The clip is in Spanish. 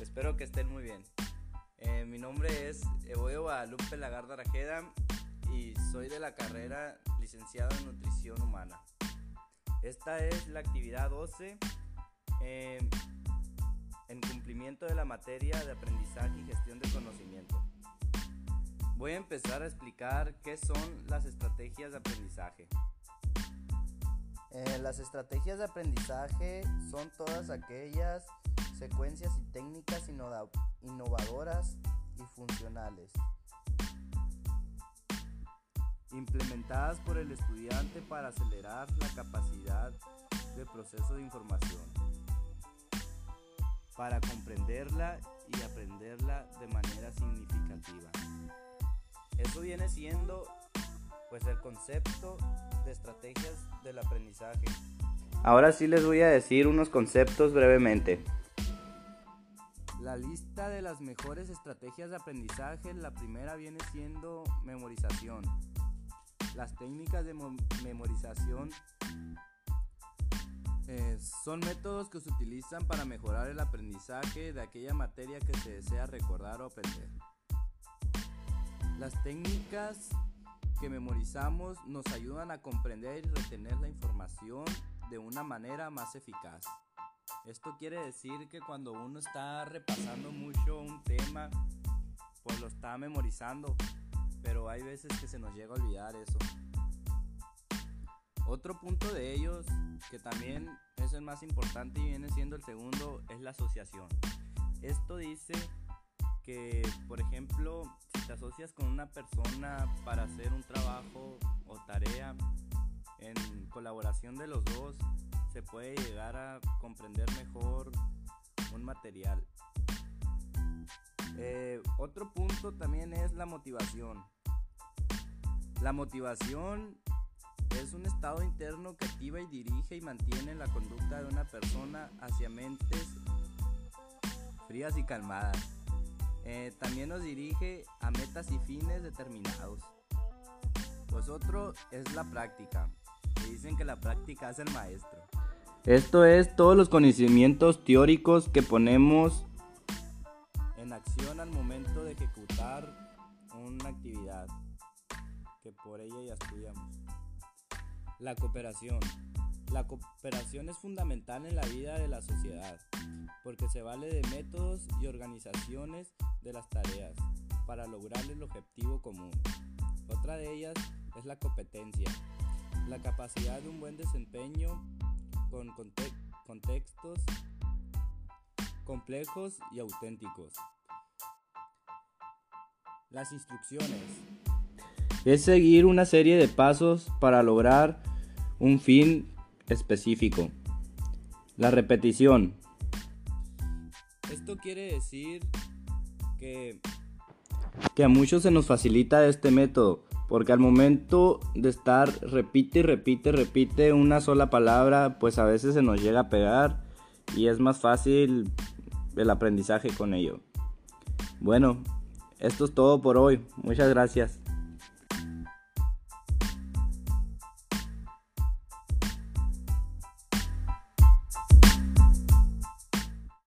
espero que estén muy bien. Eh, mi nombre es Evoyo Guadalupe Lagarda Rajeda y soy de la carrera licenciado en Nutrición Humana. Esta es la actividad 12 eh, en cumplimiento de la materia de aprendizaje y gestión del conocimiento. Voy a empezar a explicar qué son las estrategias de aprendizaje. Eh, las estrategias de aprendizaje son todas aquellas secuencias y técnicas innovadoras y funcionales implementadas por el estudiante para acelerar la capacidad de proceso de información, para comprenderla y aprenderla de manera significativa. Eso viene siendo pues el concepto de estrategias del aprendizaje. Ahora sí les voy a decir unos conceptos brevemente. La lista de las mejores estrategias de aprendizaje, la primera viene siendo memorización. Las técnicas de memorización eh, son métodos que se utilizan para mejorar el aprendizaje de aquella materia que se desea recordar o aprender. Las técnicas que memorizamos nos ayudan a comprender y retener la información de una manera más eficaz. Esto quiere decir que cuando uno está repasando mucho un tema, pues lo está memorizando, pero hay veces que se nos llega a olvidar eso. Otro punto de ellos, que también es el más importante y viene siendo el segundo, es la asociación. Esto dice que, por ejemplo, si te asocias con una persona para hacer un trabajo o tarea en colaboración de los dos, se puede llegar a comprender mejor un material. Eh, otro punto también es la motivación. La motivación es un estado interno que activa y dirige y mantiene la conducta de una persona hacia mentes frías y calmadas. Eh, también nos dirige a metas y fines determinados. Pues otro es la práctica. dicen que la práctica es el maestro. Esto es todos los conocimientos teóricos que ponemos en acción al momento de ejecutar una actividad que por ella ya estudiamos. La cooperación. La cooperación es fundamental en la vida de la sociedad porque se vale de métodos y organizaciones de las tareas para lograr el objetivo común. Otra de ellas es la competencia, la capacidad de un buen desempeño con contextos complejos y auténticos. Las instrucciones. Es seguir una serie de pasos para lograr un fin específico. La repetición. Esto quiere decir que, a muchos se nos facilita este método, porque al momento de estar repite repite, repite una sola palabra, pues a veces se nos llega a pegar y es más fácil el aprendizaje con ello. Bueno, esto es todo por hoy. Muchas gracias.